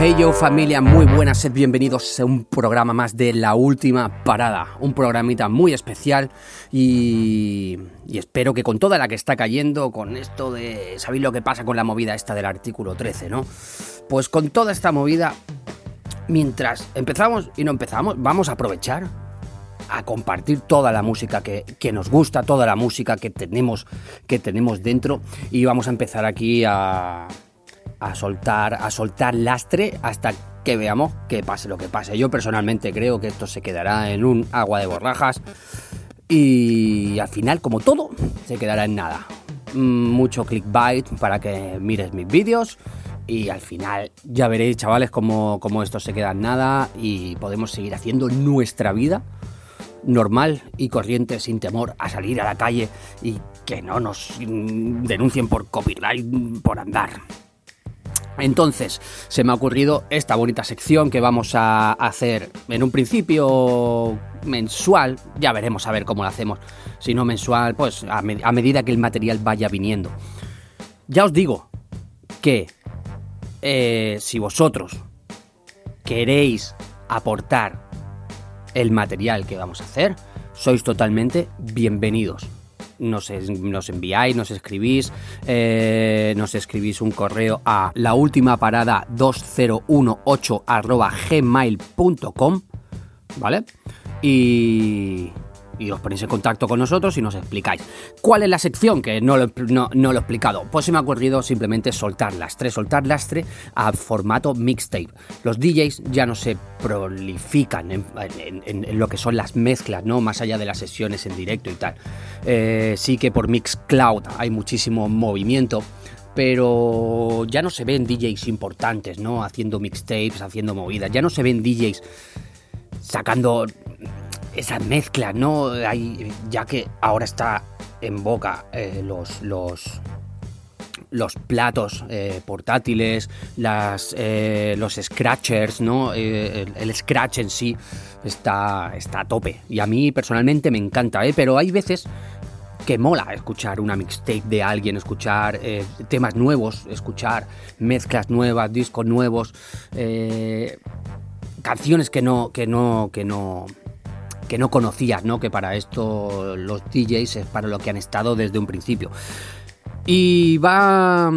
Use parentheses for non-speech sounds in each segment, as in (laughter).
Hey yo familia, muy buenas, sed bienvenidos a un programa más de La Última Parada, un programita muy especial y, y, espero que con toda la que está cayendo, con esto de, ¿sabéis lo que pasa con la movida esta del artículo 13, no? Pues con toda esta movida, mientras empezamos y no empezamos, vamos a aprovechar a compartir toda la música que, que, nos gusta, toda la música que tenemos, que tenemos dentro y vamos a empezar aquí a a soltar, a soltar lastre hasta que veamos que pase lo que pase. Yo personalmente creo que esto se quedará en un agua de borrajas y al final, como todo, se quedará en nada. Mm, mucho clickbait para que mires mis vídeos y al final ya veréis, chavales, cómo, cómo esto se queda en nada y podemos seguir haciendo nuestra vida normal y corriente sin temor a salir a la calle y que no nos denuncien por copyright por andar. Entonces, se me ha ocurrido esta bonita sección que vamos a hacer en un principio mensual, ya veremos a ver cómo lo hacemos, si no mensual, pues a, me a medida que el material vaya viniendo. Ya os digo que eh, si vosotros queréis aportar el material que vamos a hacer, sois totalmente bienvenidos nos, nos enviáis, nos escribís, eh, nos escribís un correo a la última parada 2018 arroba gmail.com, ¿vale? Y, y os ponéis en contacto con nosotros y nos explicáis. ¿Cuál es la sección? Que no lo, no, no lo he explicado. Pues se me ha ocurrido simplemente soltar lastre, soltar lastre a formato mixtape. Los DJs ya no se prolifican en, lo que son las mezclas, ¿no? Más allá de las sesiones en directo y tal. Eh, sí que por Mixcloud hay muchísimo movimiento pero ya no se ven DJs importantes, ¿no? Haciendo mixtapes, haciendo movidas. Ya no se ven DJs sacando esas mezclas, ¿no? Hay, ya que ahora está en boca eh, los, los, los platos eh, portátiles, las, eh, los scratchers, ¿no? El, el, scratch en sí está, está a tope. Y a mí personalmente me encanta, ¿eh? Pero hay veces que mola escuchar una mixtape de alguien, escuchar temas nuevos, escuchar mezclas nuevas, discos nuevos, canciones que no, que no, que no, que no conocías, ¿no? Que para esto los DJs es para lo que han estado desde un principio. Y va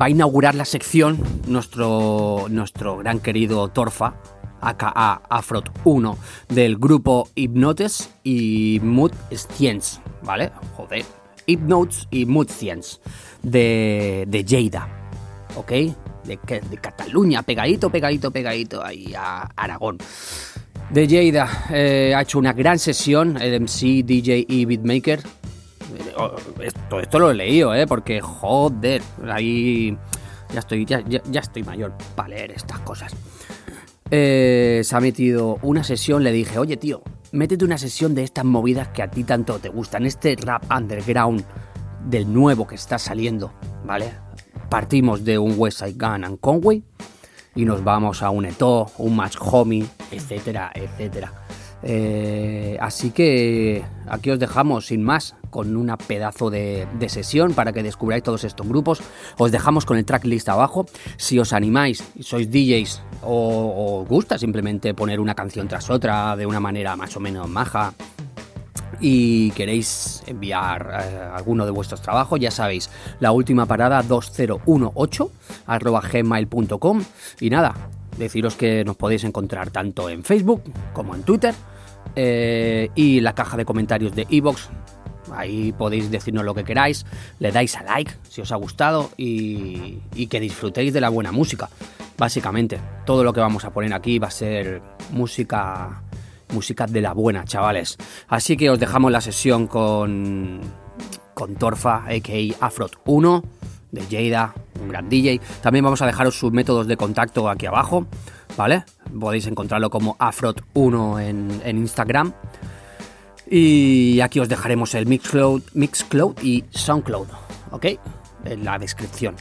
va a inaugurar la sección nuestro nuestro gran querido Torfa, aka Afrot 1 del grupo Hypnotes y Mood Science, ¿vale? Joder, Hypnotes y Mood Science de, de Lleida, ¿ok? De, de Cataluña, pegadito, pegadito, pegadito ahí a Aragón de Lleida eh, ha hecho una gran sesión, el MC, DJ y beatmaker. Esto, esto lo he leído, ¿eh? Porque, joder, ahí ya estoy, ya, estoy mayor para leer estas cosas. Eh, se ha metido una sesión, le dije, oye tío, métete una sesión de estas movidas que a ti tanto te gustan, este rap underground del nuevo que está saliendo, ¿vale? Partimos de un West Side Gun and Conway y nos vamos a un Eto, un Match Homie, etcétera, etcétera. Eh, así que aquí os dejamos sin más con una pedazo de, de, sesión para que descubráis todos estos grupos. Os dejamos con el tracklist abajo. Si os animáis sois DJs o os gusta simplemente poner una canción tras otra de una manera más o menos maja y queréis enviar eh, alguno de vuestros trabajos, ya sabéis, la última parada 2018 arroba gmail.com y nada, deciros que nos podéis encontrar tanto en Facebook como en Twitter eh, y la caja de comentarios de iVoox. Ahí podéis decirnos lo que queráis, le dais a like si os ha gustado y, y que disfrutéis de la buena música. Básicamente, todo lo que vamos a poner aquí va a ser música música de la buena, chavales. Así que os dejamos la sesión con, con Torfa, a.k.a. Afrot 1, de Jada, un gran DJ. También vamos a dejaros sus métodos de contacto aquí abajo, ¿vale? Podéis encontrarlo como Afrot1 en, en Instagram. Y aquí os dejaremos el Mixcloud, Mixcloud y Soundcloud, ¿ok? En la descripción.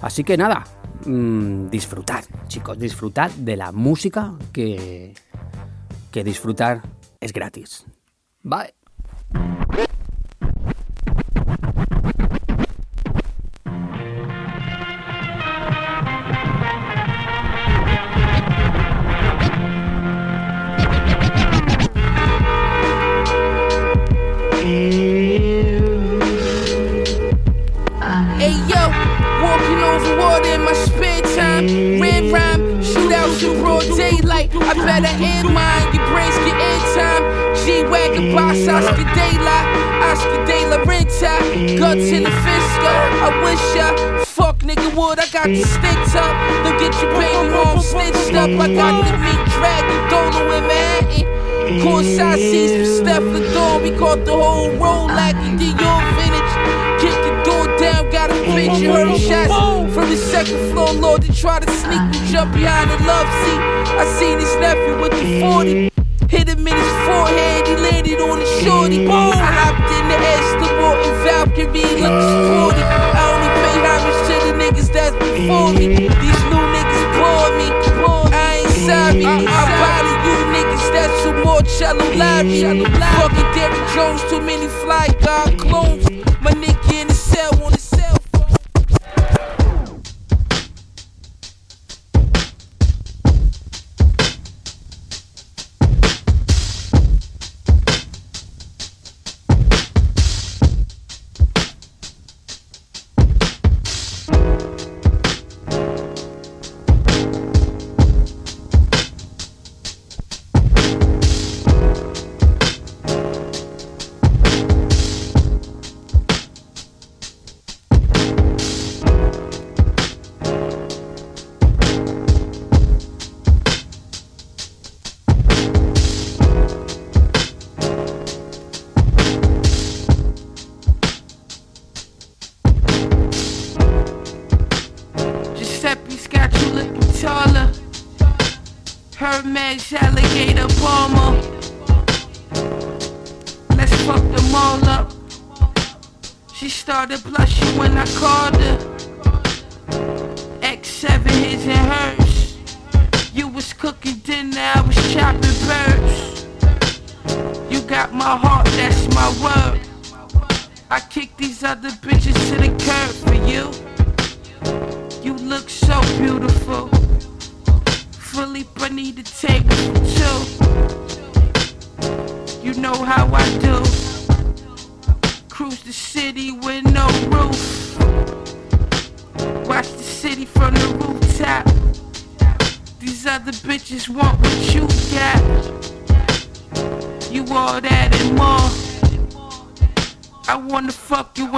Así que nada, mmm, disfrutad, chicos, disfrutad de la música que, que disfrutar es gratis. Bye. Got the sticks up. Don't get your baby mom snitched up. I got the meat dragon, Dono in Manhattan. Courtside seats for Stefflon Don. We caught the whole roll like did your vintage. Kick the door down, got a picture, heard shots from the second floor. Lord, they try to sneak me, jump behind the love seat. I seen his nephew with the 40. Hit him in his forehead, he landed on the shorty. I hopped in the Aston Martin Valkyrie, looking sporty. I shallow Larry. Fucking Derrick Jones, too many fly guy clones.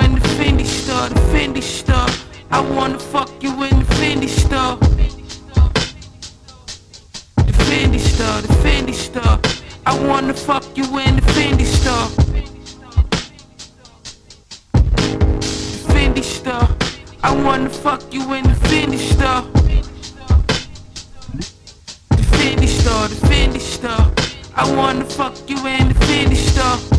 In the Fendi store, the Fendi store. I wanna fuck you in the Fendi store. The Fendi store, the Fendi store. I wanna fuck you in the Fendi store. The Fendi store. I wanna fuck you in the Fendi store. The Fendi store, the Fendi store. I wanna fuck you in the Fendi store.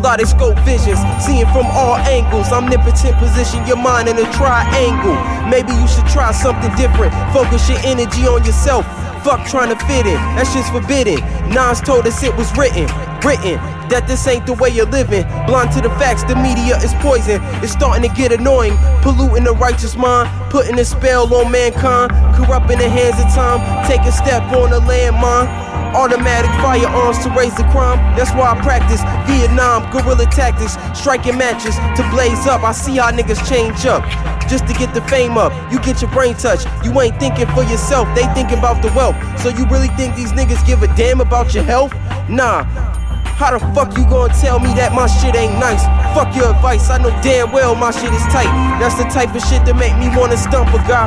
Kaleidoscope visions, seeing from all angles. Omnipotent position your mind in a triangle. Maybe you should try something different. Focus your energy on yourself. Fuck trying to fit in, that shit's forbidden. Nas told us it was written, written, that this ain't the way you're living. Blind to the facts, the media is poison. It's starting to get annoying, polluting the righteous mind, putting a spell on mankind, corrupting the hands of time, take a step on a landmine. Automatic firearms to raise the crime. That's why I practice Vietnam guerrilla tactics, striking matches to blaze up. I see how niggas change up just to get the fame up. You get your brain touched. You ain't thinking for yourself, they thinking about the wealth. So you really think these niggas give a damn about your health? Nah. How the fuck you gonna tell me that my shit ain't nice? Fuck your advice, I know damn well my shit is tight. That's the type of shit that make me wanna stump a guy.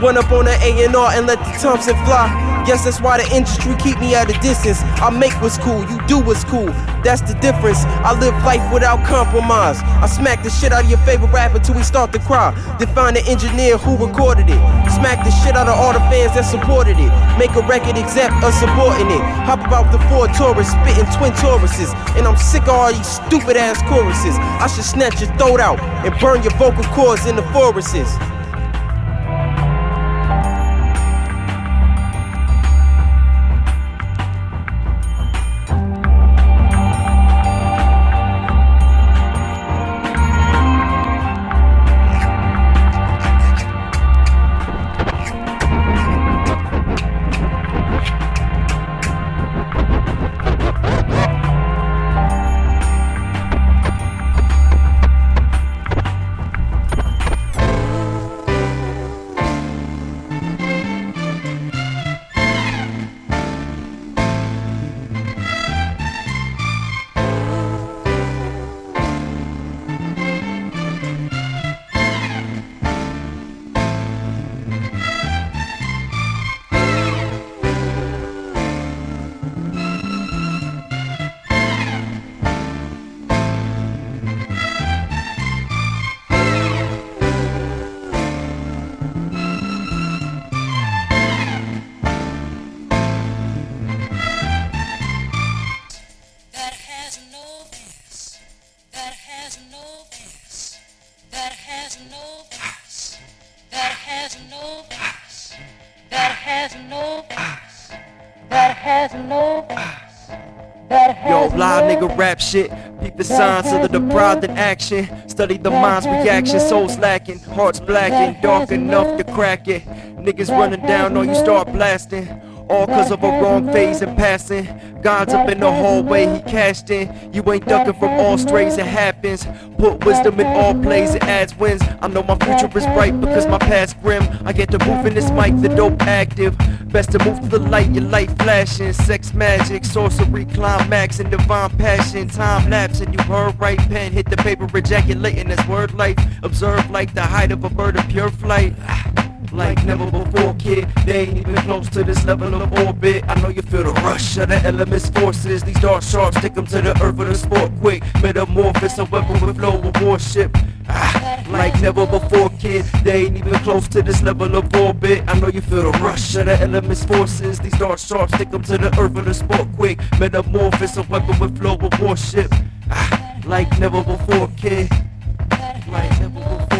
Run up on an A&R and let the Thompson fly. Guess that's why the industry keep me at a distance. I make what's cool, you do what's cool. That's the difference. I live life without compromise. I smack the shit out of your favorite rapper till we start to cry. Define the engineer who recorded it. Smack the shit out of all the fans that supported it. Make a record except us supporting it. Hop about the Ford Taurus, spitting twin Tauruses. And I'm sick of all these stupid ass choruses. I should snatch your throat out and burn your vocal cords in the forests. Rap shit. Peep the signs of the deprived in action. Study the mind's reaction. Souls lacking, hearts blacking, dark enough to crack it. Niggas running down on you, start blasting. All cause of a wrong phase and passing. God's up in the hallway, he cashed in. You ain't ducking from all strays, it happens. Put wisdom in all plays, it adds wins. I know my future is bright because my past grim. I get to move in this mic, the dope active. Best to move to the light, your light flashing. Sex magic, sorcery, climax, and divine passion. Time lapse, and you heard right pen. Hit the paper, ejaculating this word life. Observe like the height of a bird of pure flight like never before, kid. They ain't even close to this level of orbit. I know you feel the rush of the elements forces. These dark sharks take them to the earth with a sport quick. Metamorphosis, a weapon with flow of warship. Ah, like never before, kid. They ain't even close to this level of orbit. I know you feel the rush of the elements forces. These dark sharks take them to the earth with a sport quick. Metamorphosis, a weapon with flow of warship. Ah, like never before, kid. Like never before.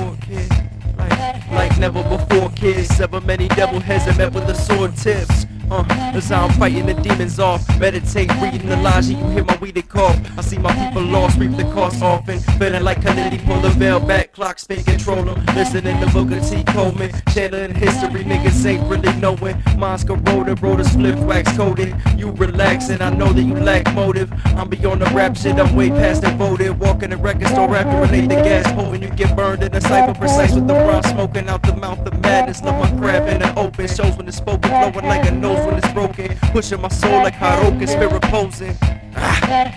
Like, never before, kids. Sever many devil heads and met with the sword tips. Uh, as I'm fighting the demons off. Meditate, reading the lines, you hear my weedy cough. I see my people lost, reap the cost often. Feeling like Kennedy, pull the veil back, clock spin, control them. Listening to Booker T. Coleman, channeling history, niggas ain't really knowing. Mine's corroded, wrote a split, wax coated. You relaxing, I know that you lack motive. I'm beyond the rap shit, I'm way past devoted. Walking the record store after relate the gas potent. You get burned in a cipher precise with the rhyme smoking out the mouth of madness. Love my crap in the open, shows when it's spoken, flowing like a nose broken. Pushing my soul like Haruka, spirit posing.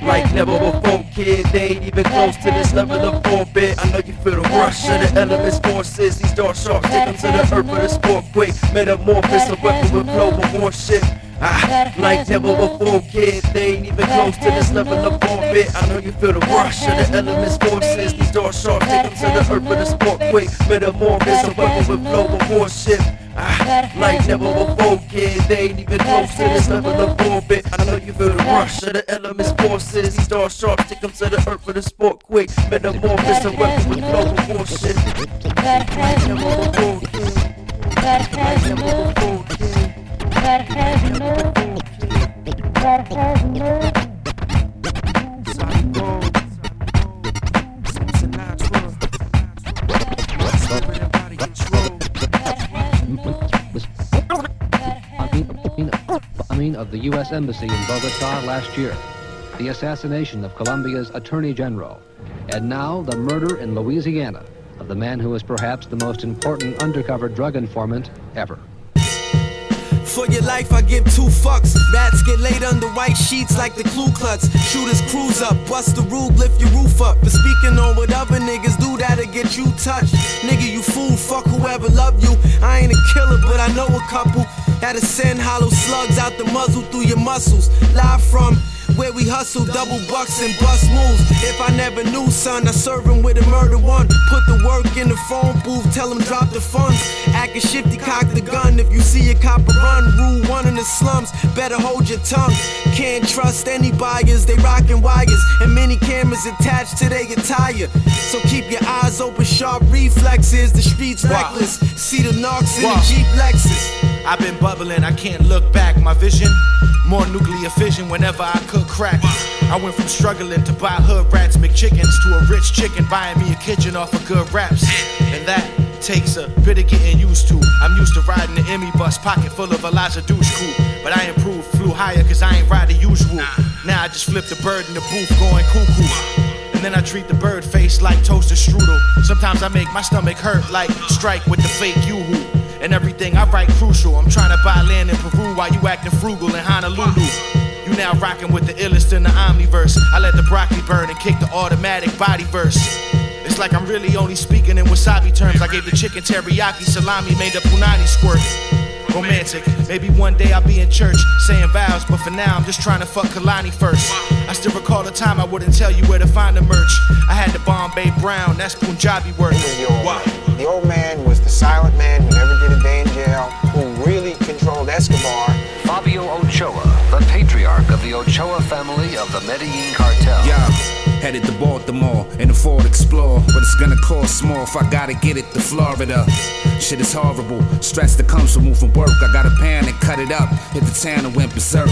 Like never before, kid. They ain't even close to this level of orbit. I know you feel the rush of the elements, forces. These dark sharks take them to the earth for the sport quick. Metamorphosis, a weapon with flow of warship. Ah, like never before, kid. They ain't even close to this level of orbit. I know you feel the rush of the elements, forces. These dark sharks take them to the earth for the sport quick. Metamorphosis, a weapon with flow of warship. Ah, Ah, like never before, kid. They ain't even close to this level of orbit. I know you feel the rush of the elements forces. These star sharp stick them to the earth for the sport quick. Metamorphosis and weapon with flow proportion. Like never before, kid. Like never before, kid. Like never before, kid. Of the U.S. Embassy in Bogota last year, the assassination of Colombia's Attorney General, and now the murder in Louisiana of the man who is perhaps the most important undercover drug informant ever. For your life, I give two fucks. Rats get laid under white sheets like the Ku Klux. Shooters cruise up, bust the roof, lift your roof up. But speaking on what other niggas do, that'll get you touched. Nigga, you fool, fuck whoever love you. I ain't a killer, but I know a couple. That'll send hollow slugs out the muzzle through your muscles. Live from where we hustle, double bucks and bust moves. If I never knew, son, I serve him with a murder one. Put the work in the phone booth, tell him drop the funds. Acting shifty, cock the gun. If you see a copper run, rule one in the slums, better hold your tongue. Can't trust any buyers, they rockin' wires. And many cameras attached to their attire. So keep your eyes open, sharp reflexes. The streets reckless. See the knocks in the Jeep Lexus. I've been bubbling, I can't look back. My vision, more nuclear fission whenever I cook crack. I went from struggling to buy hood rats, McChickens, to a rich chicken buying me a kitchen off of good raps. And that takes a bit of getting used to. I'm used to riding the Emmy bus, pocket full of Elijah douche crew. But I improved, flew higher, cause I ain't ride the usual. Now I just flip the bird in the booth, going cuckoo. And then I treat the bird face like toasted strudel. Sometimes I make my stomach hurt like strike with the fake yoo-hoo and everything I write crucial. I'm trying to buy land in Peru while you acting frugal in Honolulu. You now rocking with the illest in the omniverse. I let the broccoli burn and kick the automatic body verse. It's like I'm really only speaking in wasabi terms. I gave the chicken teriyaki salami, made the punani squirt. Romantic, maybe one day I'll be in church saying vows, but for now I'm just trying to fuck Kalani first. I still recall the time I wouldn't tell you where to find the merch. I had the Bombay Brown, that's Punjabi work. Wow. The old man was the silent man who never did a day in jail, who really controlled Escobar. Fabio Ochoa, the patriarch of the Ochoa family of the Medellin cartel. Yeah. Headed to Baltimore in a Ford Explorer, but it's gonna cost more if I gotta get it to Florida. Shit is horrible, stress that comes from moving work. I gotta pan and cut it up, hit the town and went berserk.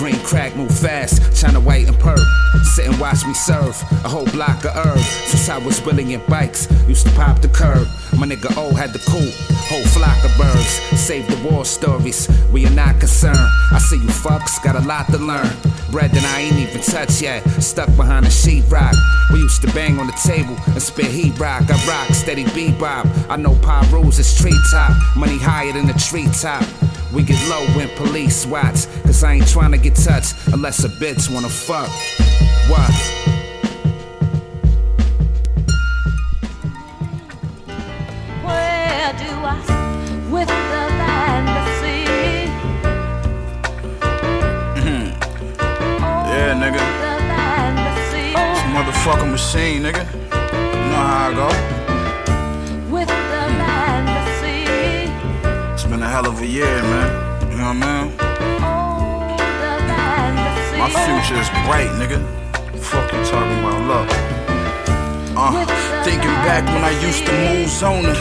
Green crack move fast, China white and perp. Sit and watch me serve a whole block of herbs. Since I was willing in bikes, used to pop the curb. My nigga O had the cool, whole flock of birds. Save the war stories, we are not concerned. I see you fucks, got a lot to learn. Bread that I ain't even touched yet, stuck behind a sheetrock. We used to bang on the table and spit heat rock. I rock steady bebop. I know Pyros is treetop, money higher than the treetop. We get low when police watch, cause I ain't trying to get touched unless a bitch wanna fuck. What? Where do I with the fantasy? (laughs) Yeah, nigga. The fantasy. It's a motherfucking machine, nigga. You know how I go. Hell of a year, man. You know what I mean? My future is bright, nigga. Fuck you talking about love. Uh, thinking back when I used to move zoning.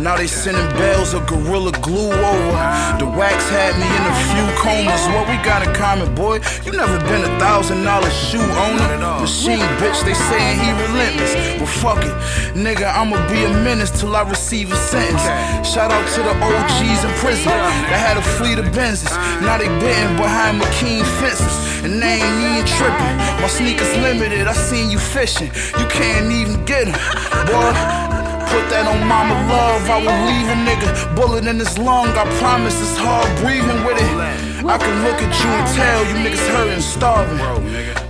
Now they sending bells of gorilla glue over. The wax had me in a few comas. What we got in common, boy? You never been a thousand dollar shoe owner. Machine bitch, they saying he relentless. Well, fuck it, nigga. I'ma be a menace till I receive a sentence. Shout out to the OGs in prison that had a fleet of Benzes. Now they bitten behind McKean fences. And they ain't even tripping. My sneakers limited, I seen you fishing. You can't even get them. Boy, put that on mama love. I will leave a nigga. Bullet in his lung, I promise it's hard breathing with it. I can look at you and tell you niggas hurting, starving.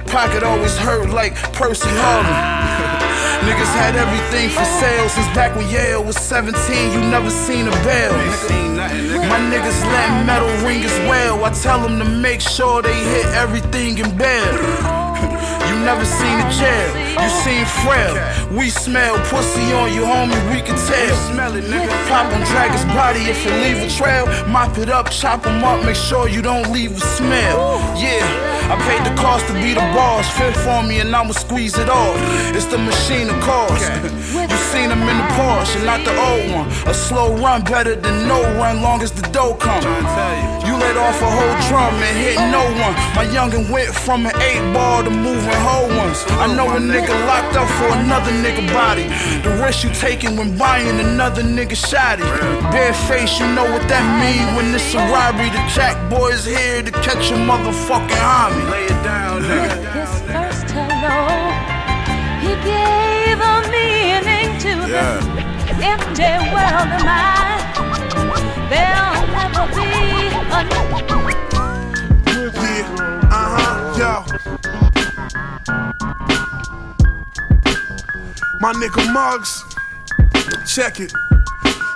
Pocket always hurt like Percy Harvin. (laughs) Niggas had everything for sale since back when Yale was 17. You never seen a bell. My niggas let metal ring as well. I tell them to make sure they hit everything in bed. You never seen a jail. You seen frail. We smell pussy on you, homie, we can tell. Smell it, nigga. Pop on drag his body if it leave a trail. Mop it up, chop him up, make sure you don't leave a smell. Yeah, I paid the cost to be the boss. Fit for me and I'ma squeeze it off. It's the machine of course. (laughs) You seen him in the Porsche and not the old one. A slow run better than no run, long as the dough come. You let off a whole drum and hit no one. My youngin' went from an eight ball to moving whole ones. I know a nigga locked up for another nigga body. The risk you taking when buying another nigga shotty. Bare face, you know what that mean when it's a robbery. The jack boys here to catch a motherfucking homie. Lay it down, nigga. His first hello, he gave a meaning to this empty world of mine. There'll never be a Yeah, uh huh, yo. My nigga Muggs, check it.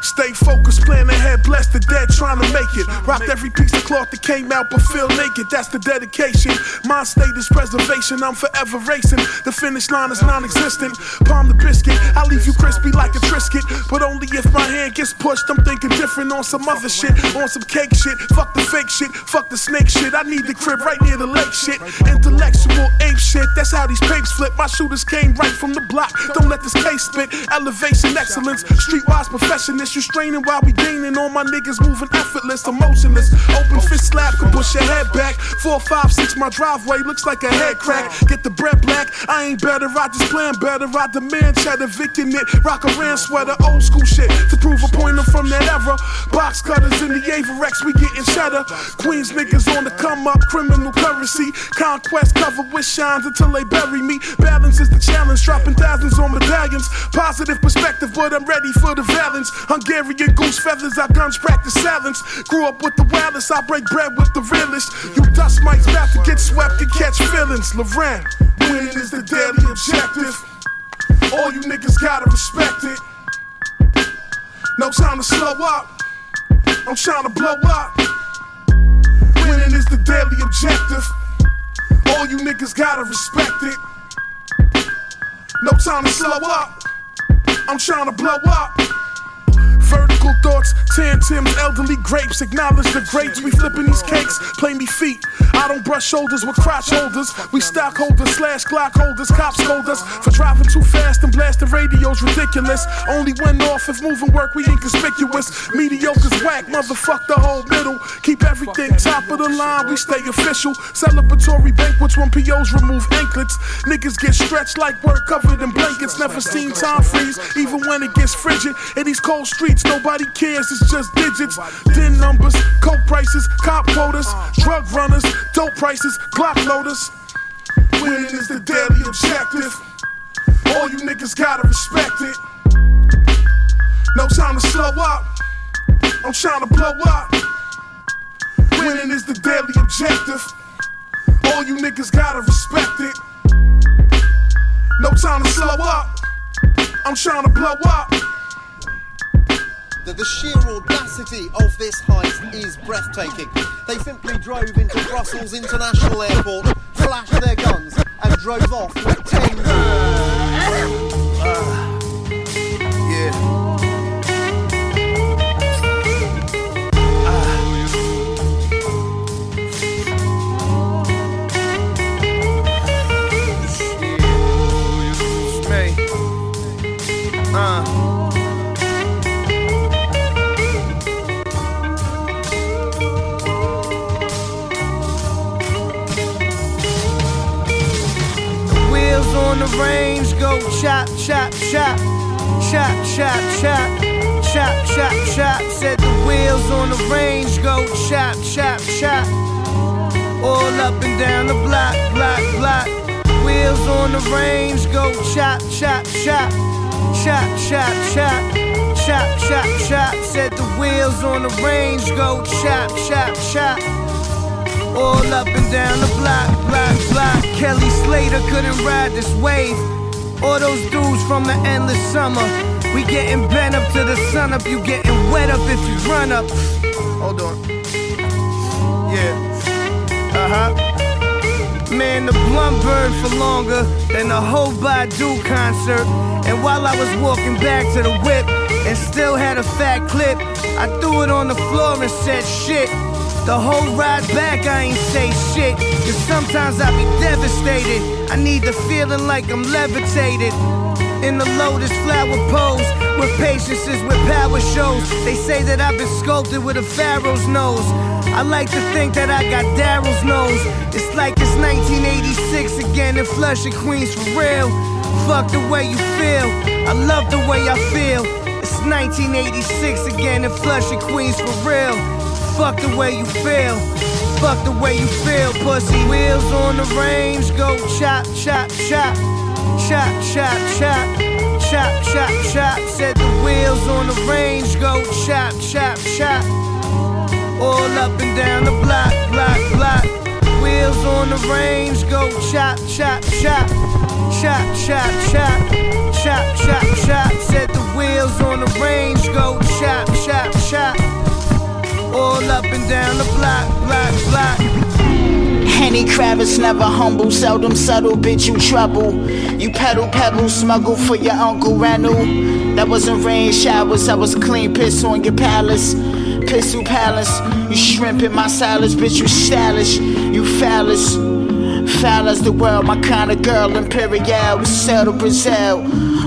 Stay focused, plan ahead, bless the dead, trying to make it. Rocked every piece of cloth that came out, but feel naked, that's the dedication. My state is preservation, I'm forever racing. The finish line is non existent. Palm the biscuit, I leave you crispy like a Triscuit. But only if my hand gets pushed, I'm thinking different on some other shit. On some cake shit, fuck the fake shit, fuck the snake shit. I need the crib right near the lake shit. Intellectual ape shit, that's how these papes flip. My shooters came right from the block, don't let this case spit. Elevation, excellence, streetwise professionist. You straining while we gaining. All my niggas moving effortless, emotionless. Open fist slap, can push your head back. Four, five, six, my driveway looks like a head crack. Get the bread black, I ain't better, I just plan better. I demand cheddar, Vicking it. Rock a ran sweater, old school shit. To prove a point, I'm from that era. Box cutters in the Averex, we getting cheddar. Queens niggas on the come up, criminal currency. Conquest covered with shines until they bury me. Balance is the challenge, dropping thousands on medallions. Positive perspective, but I'm ready for the valence. Hungarian goose feathers, our guns practice silence. Grew up with the wildest, I break bread with the realest. You dust mites about to get swept and catch feelings. Lauren, winning is the daily objective. All you niggas gotta respect it. No time to slow up. I'm trying to blow up. Winning is the daily objective. All you niggas gotta respect it. No time to slow up. I'm trying to blow up. Thoughts, tantims, elderly grapes. Acknowledge the grapes, We flipping these cakes. Play me feet. I don't brush shoulders with crotch holders. We stockholders slash Glock holders. Cops scold us for driving too fast and blasting radios. Ridiculous. Only went off if moving work. We inconspicuous. Mediocre's whack. Motherfuck the whole middle. Keep everything top of the line. We stay official. Celebratory banquets when POs remove anklets. Niggas get stretched like work covered in blankets. Never seen time freeze, even when it gets frigid. In these cold streets, nobody cares. It's just digits. Din numbers, coke prices, cop quotas, drug runners, dope prices, Glock loaders. Winning is the daily objective. All you niggas gotta respect it. No time to slow up. I'm trying to blow up. Winning is the daily objective. All you niggas gotta respect it. No time to slow up. I'm trying to blow up. The, the sheer audacity of this heist is breathtaking. They simply drove into Brussels International Airport, flashed their guns, and drove off with tens (laughs) of. Yeah. The range go chop, chop, chop, chop, chop, chop, chop, chop, chop. Said the wheels on the range go chop, chop, chop. All up and down the block, block, block. Wheels on the range go chop, chop, chop, chop, chop, chop, chop, chop, chop. Said the wheels on the range go chop, chop, chop. All up and down the block, block, block. Kelly Slater couldn't ride this wave. All those dudes from the endless summer. We getting bent up to the sun up. You getting wet up if you run up. Hold on. Yeah. Uh huh. Man, the blunt burned for longer than the whole Badu concert. And while I was walking back to the whip and still had a fat clip, I threw it on the floor and said shit. The whole ride back, I ain't say shit. Cause sometimes I be devastated. I need the feeling like I'm levitated. In the lotus flower pose, with patience is with power shows. They say that I've been sculpted with a pharaoh's nose. I like to think that I got Daryl's nose. It's like it's 1986 again in Flushing Queens for real. Fuck the way you feel. I love the way I feel. It's 1986 again in Flushing Queens for real. Fuck the way you feel. Fuck the way you feel, pussy. Wheels on the range, go chop, chop, chop. Chop, chop, chop. Chop, chop, chop. Said the wheels on the range, go chop, chop, chop. All up and down the block, block, block. Wheels on the range, go chop, chop, chop. Chop, chop, chop. Chop, chop, chop. Said the wheels on the range, go chop, chop, chop. All up and down the block, block, block. Henny Kravitz never humble, seldom subtle, bitch, you trouble. You pedal, pebble, smuggle for your Uncle Randall. That wasn't rain showers, that was clean piss on your palace. Pistol palace, you shrimp in my salads, bitch, you stylish, you phallus. Foul as the world, my kind of girl, Imperial, we to Brazil.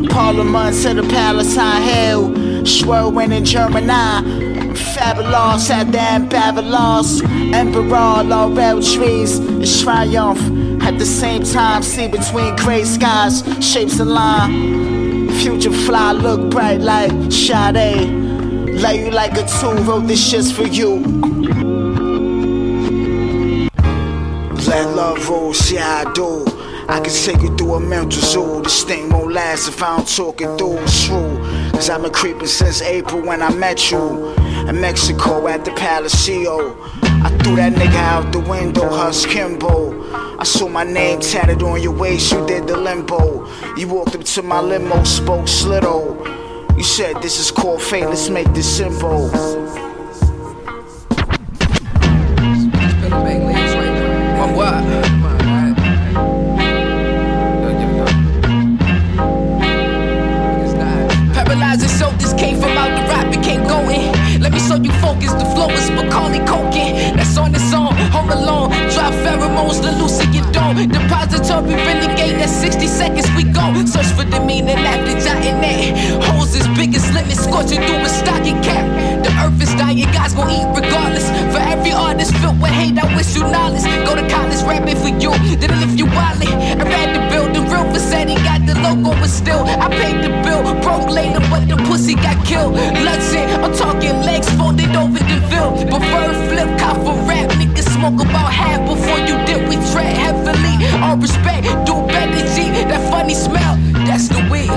Parliament to the palace, high hell. Schwerwin in Germany. Fabulous at damn Babylon's Emperor, laurel trees, it's triumph. At the same time, see between gray skies, shapes line. Future fly look bright like Sade. Lay you like a two, wrote this shit's for you. Let love roll, see how I do. I can take you through a mental zoo. This thing won't last if I don't talk it through. It's true. Cause I've been creeping since April when I met you. In Mexico at the Palacio. I threw that nigga out the window, Hus Kingpin. I saw my name tatted on your waist, you did the limbo. You walked up to my limo, spoke slitto. You said this is called fate, let's make this simple. Focus, the flow is Macaulay Culkin. That's on its own, home alone. Drop pheromones, the Lucy you don't. Depository renegade, that's 60 seconds we go. Search for the meaning after jotting that. Holes as big as limits, scorching through a stocking cap. The earth is dying, guys gon' eat regardless. Every artist filled with hate, I wish you knowledge. Go to college, rapping for you, didn't lift you wallet. I read the building, real he got the logo, but still, I paid the bill. Broke later, but the pussy got killed. Bloodshed, I'm talking legs folded over the bill. Prefer flip, cop for rap, niggas smoke about half before you dip. We tread heavily, all respect, do better, G. That funny smell, that's the weed.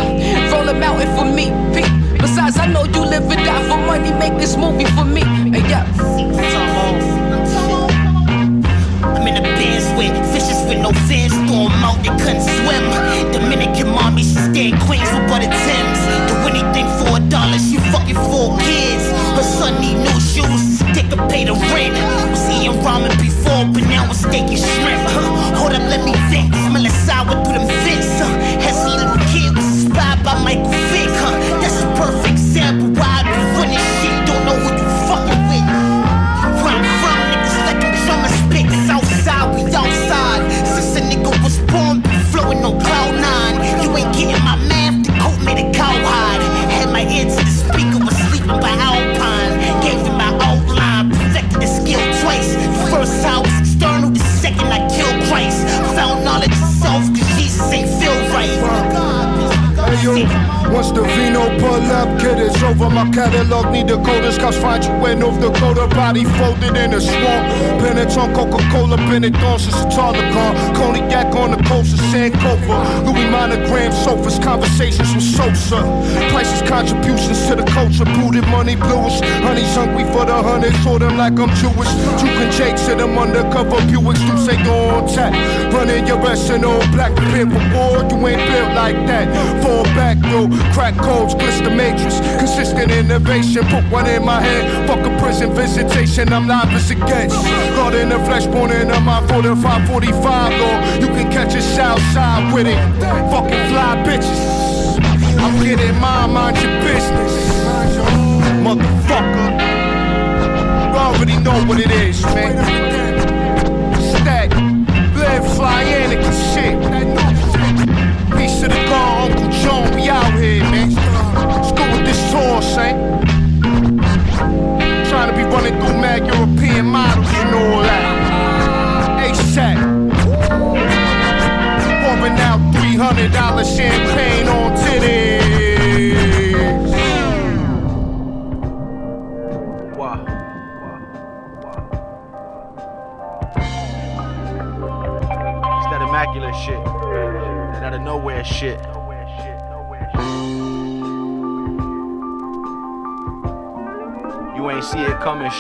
Roll a mountain for me, Pete. Besides, I know you live and die for money, make this movie for me. Hey, yeah. 'Em out, they couldn't swim. Dominican mommy, she stay Queens with butter Tims. Do anything for a dollar, she fucking four kids. Her son need new shoes, they could pay the rent. Was eating ramen before, but now I'm steak find you in North Dakota. Body folded in a swamp. Bennett on Coca Cola, Bennett on since a car. Cognac on the coast of Sankofa. Louis monogram sofas, conversations with Sosa. Prices, contributions to the culture. Booted money bluish. Honey's hungry for the hundreds. Saw them like I'm Jewish. Jukin' Jakes in them undercover Buicks. You say go on tap. Running your rest in black. For war. You ain't built like that. Fall back, yo. Crack codes, blister matrix. Consistent innovation. Put one in my head, fuck a prison visitation. I'm live as it gets. God in the flesh, born in a mind 45, 45, Lord. You can catch us outside with it. Fucking fly bitches. I'm getting mine, mind your business. Motherfucker. You already know what it is, man.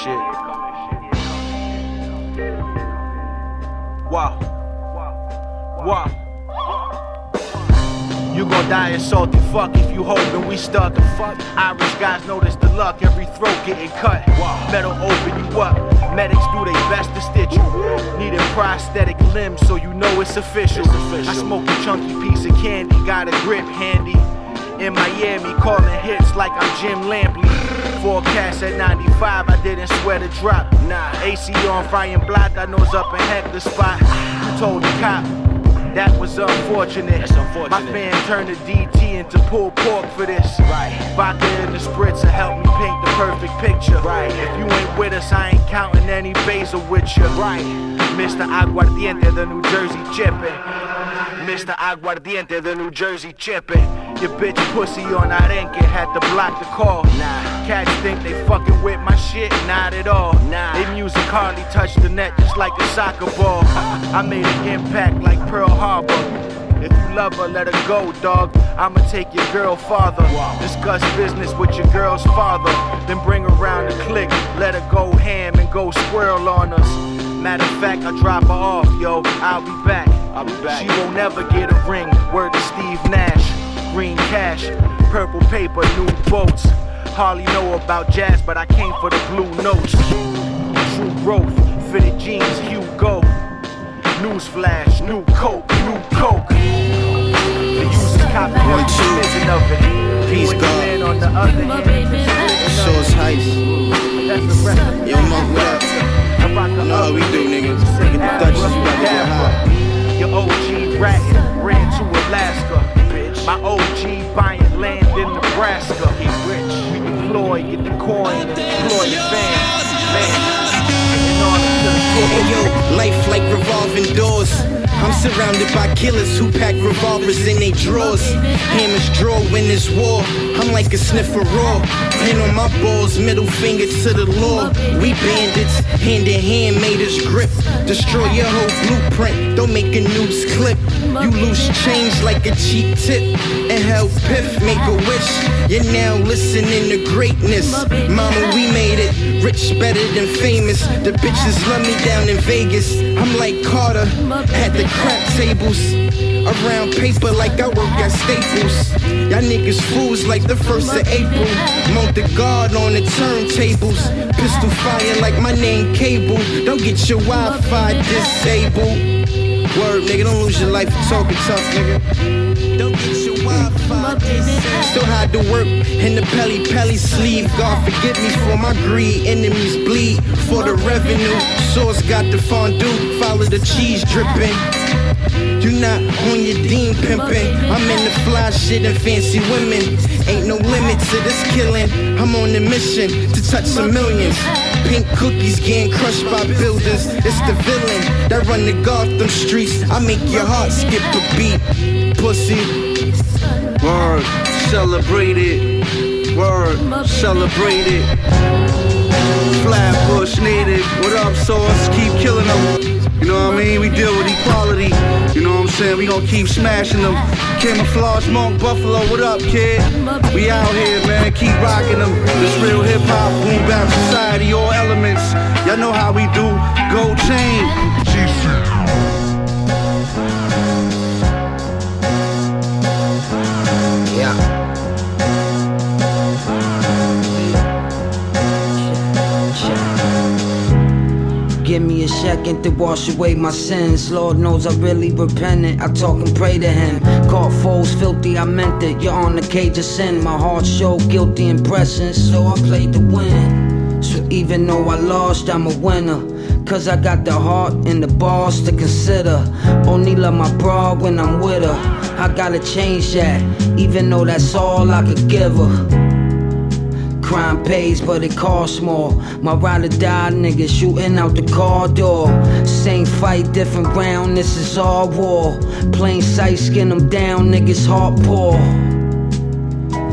Shit. Wow. Wow. You gon' die a salty fuck if you hoping we start to fuck. Irish guys notice the luck, every throat getting cut. Metal open you up. Medics do their best to stitch you. Need a prosthetic limb so you know it's official. I smoke a chunky piece of candy, got a grip handy. In Miami, calling hits like I'm Jim Lampley. Forecast at 95, I didn't swear to drop. Nah, AC on frying block, I nose up heck the spot. Told the cop, that was unfortunate. That's unfortunate. My fan turned the DT into pulled pork for this. Right. Vodka in the spritzer help me paint the perfect picture. Right. If you ain't with us, I ain't counting any basil with you. Right. Mr. Aguardiente, the New Jersey chippin'. Mr. Aguardiente, the New Jersey chippin'. Your bitch pussy on Arenque had to block the call. Nah. Cats think they fucking with my shit, not at all. Nah. They music hardly touch the net just like a soccer ball. (laughs) I made an impact like Pearl Harbor. If you love her, let her go, dog. I'ma take your girl farther. Discuss business with your girl's father. Then bring around the click. Let her go ham and go squirrel on us. Matter of fact, I drop her off, yo. I'll be back. I'll be back. She won't never get a ring. Word to Steve Nash. Green cash, purple paper, new boats. Hardly know about jazz, but I came for the blue notes. True growth, fitted jeans, Hugo. Newsflash, new coke, new coke. The use is copy one vision of it. Peace, God. the man on the other hand. Sauce Heist. Yo, Monk, what up? You know how we do, nigga. Get the Dutchess, you about to get high. Your OG ratting, ran to Alaska. My OG buying land in Nebraska. He rich. We deploy, get the coin, deploy the fans. Man. In order to the Hey yo, life like revolving doors. I'm surrounded by killers who pack revolvers in their drawers. Hammers draw when there's war. I'm like a sniffer raw. Hand on my balls, middle finger to the law. We bandits, hand in hand made us grip. Destroy your whole blueprint. Don't make a news clip. You lose change like a cheap tip. And hell piff, make a wish. You're now listening to greatness. Mama, we made it. Rich better than famous. The bitches love me down in Vegas. I'm like Carter at the crap tables. Around paper like I work at Staples. Y'all niggas fools like the first of April. Mount the guard on the turntables. Pistol fire like my name Cable. Don't get your Wi-Fi disabled. Word, nigga, don't lose your life for talking tough, nigga. Don't Still hide to work in the pelly pelly sleeve. God forgive me for my greed. Enemies bleed for the revenue. Sauce got the fondue. Follow the cheese dripping. You not on your dean pimping. I'm in the fly shit and fancy women. Ain't no limit to this killing. I'm on a mission to touch some millions. Pink cookies getting crushed by buildings. It's the villain that run the Gotham streets. I make your heart skip a beat. Pussy. Word. Celebrate it. Word. Celebrate it. Flatbush native. What up, sauce? Keep killing them. You know what I mean? We deal with equality. You know what I'm saying? We gonna keep smashing them. Camoflauge Monk Buffalo. What up, kid? We out here, man. Keep rocking them. This real hip hop, boom bap society, all elements. Y'all know how we do. Gold chain. Give me a second to wash away my sins. Lord knows I really repented. I talk and pray to Him. Caught foes filthy, I meant it. You're on the cage of sin. My heart showed guilty impressions, so I played to win. So even though I lost, I'm a winner. Cause I got the heart and the balls to consider. Only love my bra when I'm with her. I gotta change that, even though that's all I could give her. Crime pays, but it costs more. My ride or die nigga shooting out the car door. Same fight, different round, this is all war. Plain sight, skin them down, niggas heart poor.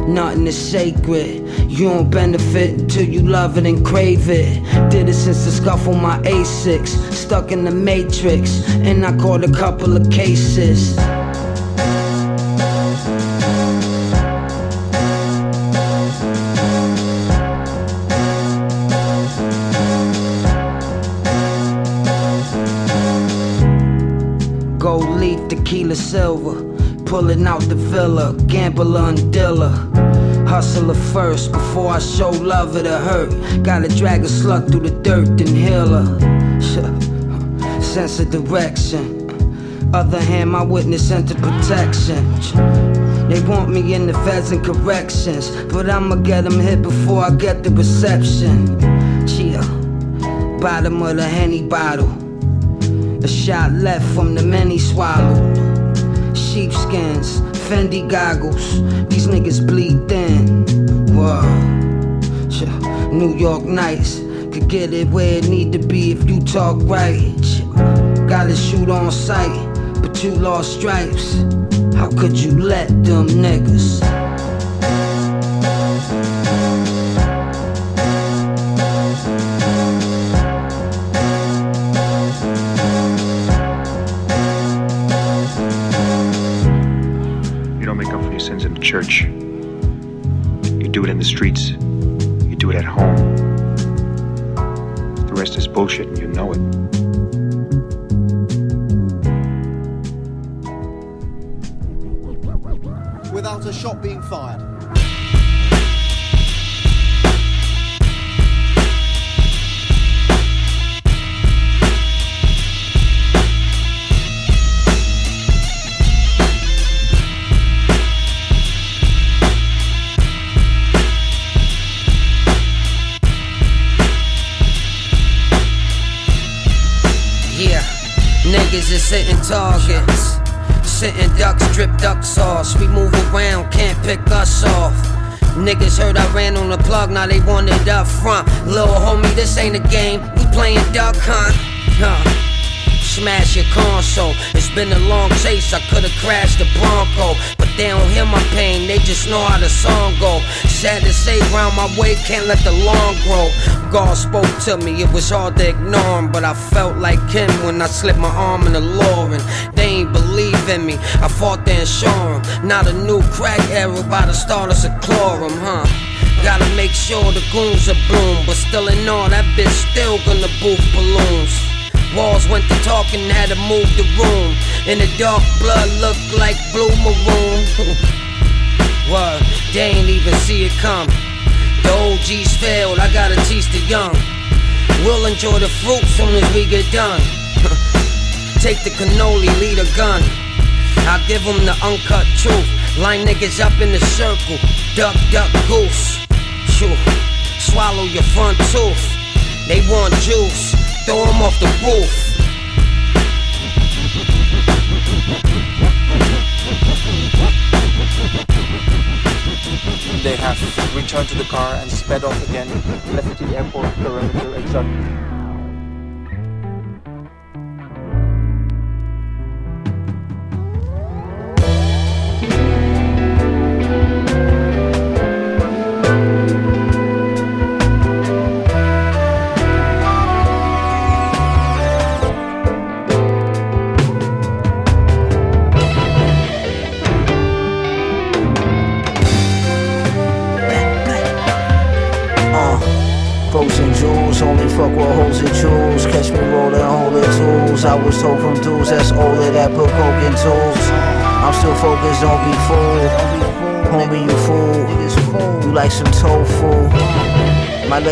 Nothing is sacred. You don't benefit until you love it and crave it. Did it since the scuffle my A6. Stuck in the matrix, and I caught a couple of cases. Silver. Pulling out the villa, gambler and dealer. Hustler first before I show love or hurt. Gotta drag a slut through the dirt and heal her. (laughs) Sense of direction. Other hand, my witness entered protection. They want me in the feds and corrections, but I'ma get them hit before I get the reception. Chill. Bottom of the Henny bottle. A shot left from the many swallowed. Sheepskins, Fendi goggles. These niggas bleed thin. Whoa. New York nights could get it where it need to be if you talk right. Gotta shoot on sight, but you lost stripes. How could you let them niggas? Without a shot being fired. Yeah, niggas is sitting targets. Sitting ducks, drip duck sauce. We move around, can't pick us off. Niggas heard I ran on the plug, now they want it up front. Little homie, this ain't a game, we playing duck hunt. Huh. Smash your console. It's been a long chase, I could've crashed the Bronco. But they don't hear my pain, they just know how the song go. Sad to say, round my way, can't let the lawn grow. God spoke to me, it was hard to ignore him. But I felt like him when I slipped my arm in the law and They ain't believe in me, I fought to ensure him. Not a new crack era by the start of Seclorum, huh? Gotta make sure the goons are bloom, but still in all, that bitch still gonna boof balloons. Walls went to talking, had to move the room. In the dark, blood looked like blue maroon. (laughs) Word, they ain't even see it come. The OGs failed, I gotta teach the young. We'll enjoy the fruit soon as we get done. (laughs) Take the cannoli, lead a gun. I give them the uncut truth. Line niggas up in the circle. Duck, duck, goose. Swallow your front tooth. They want juice. Throw 'em off the roof. They have returned to the car and sped off again, left the airport perimeter exactly.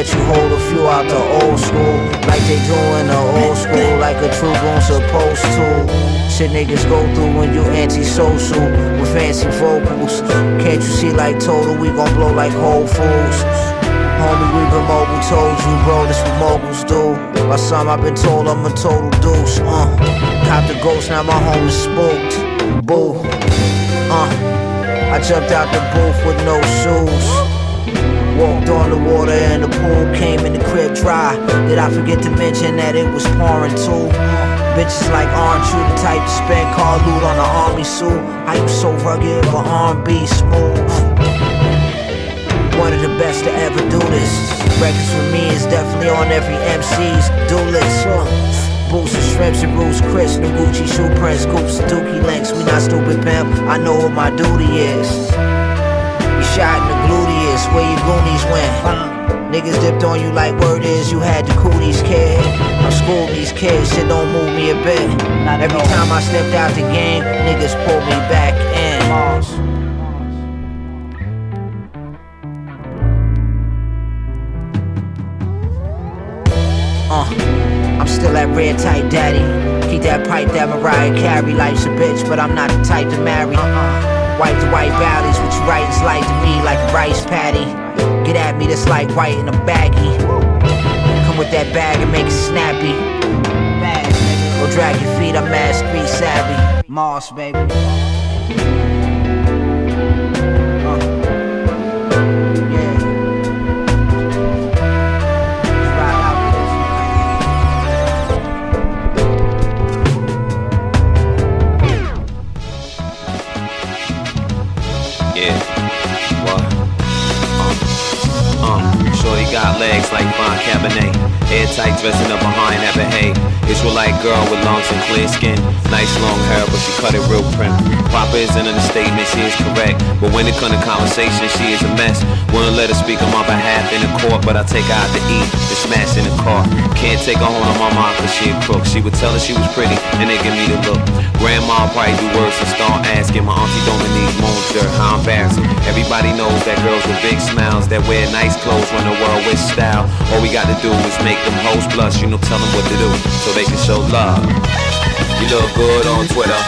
Let you hold a few out the old school. Like they do in the old school, like a true goon supposed to. Shit niggas go through when you antisocial with fancy vocals. Can't you see like total, we gon' blow like Whole Foods. Homie, we been mobile, told you, bro, this what moguls do. By some, I've been told I'm a total deuce, uh. Cop the ghost, now my home is spooked. Boo, uh. I jumped out the booth with no shoes. Walked on the water and the pool came in the crib dry. Did I forget to mention that it was pouring too? Bitches like aren't you the type to spend car loot on an army suit? How you so rugged but R&B smooth? One of the best to ever do this. Records for me is definitely on every MC's do list. Boots and shrimps and roots, Chris, new Gucci shoe prints, scoops, dookie links. We not stupid pimp. I know what my duty is. You shot in the gluteus, where your goonies went. Niggas dipped on you like word is you had the cooties, kid. I'm schooling these kids, shit don't move me a bit. Every time I stepped out the game, niggas pulled me back in. Uh, I'm still that red tight daddy. Keep that pipe that Mariah carry. Life's a bitch, but I'm not the type to marry. White to white valleys, what you write is light to me like a rice patty. Get at me, that's like white in a baggie. Come with that bag and make it snappy. Go drag your feet, I'm mad street savvy. Moss, baby. Cut it real prim. Papa is in the statement, she is correct. But when it comes to conversation, she is a mess. Wanna let her speak on my behalf in the court, but I take her out to eat and smash in the car. Can't take her home to my mom cause she a crook. She would tell her she was pretty, and they give me the look. Grandma probably do worse and start asking my auntie Dominique Monter how embarrassing. Everybody knows that girls with big smiles that wear nice clothes run the world with style. All we got to do is make them hoes blush, you know, tell them what to do so they can show love. You look good on Twitter.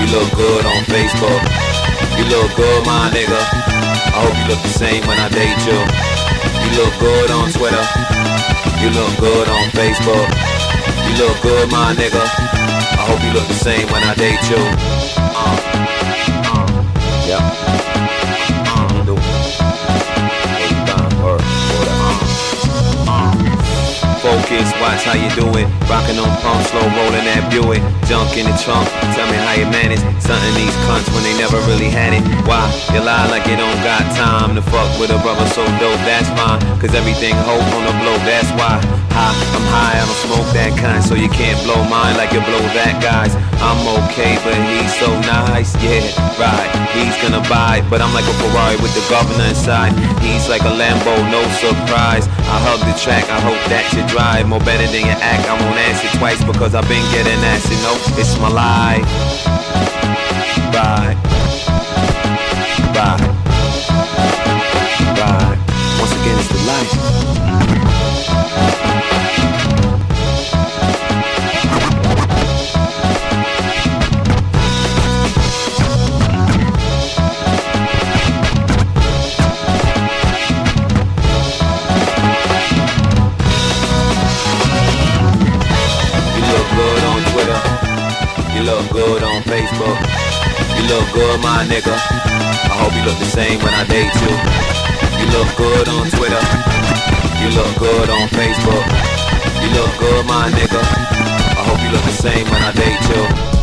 You look good on Facebook. You look good, my nigga. I hope you look the same when I date you. You look good on Twitter. You look good on Facebook. You look good, my nigga. I hope you look the same when I date you. Uh, uh, yep. Focus, watch how you do it. Rockin' on pump, slow rolling that Buick. Junk in the trunk, tell me how you manage. Something these cunts when they never really had it. Why? You lie like you don't got time to fuck with a brother so dope, that's fine. Cause everything hope on the blow, that's why. High, I'm high, I don't smoke that kind, so you can't blow mine like you blow that guy's. I'm okay, but he's so nice, yeah, right. He's gonna buy, but I'm like a Ferrari with the governor inside. He's like a Lambo, no surprise. I hug the track, I hope that you drive more better than you act. I won't ask it twice because I've been getting asked, No, it's my life. Right, right, right. Once again, it's the life. Facebook. You look good, my nigga. I hope you look the same when I date you. You look good on Twitter. You look good on Facebook. You look good, my nigga. I hope you look the same when I date you.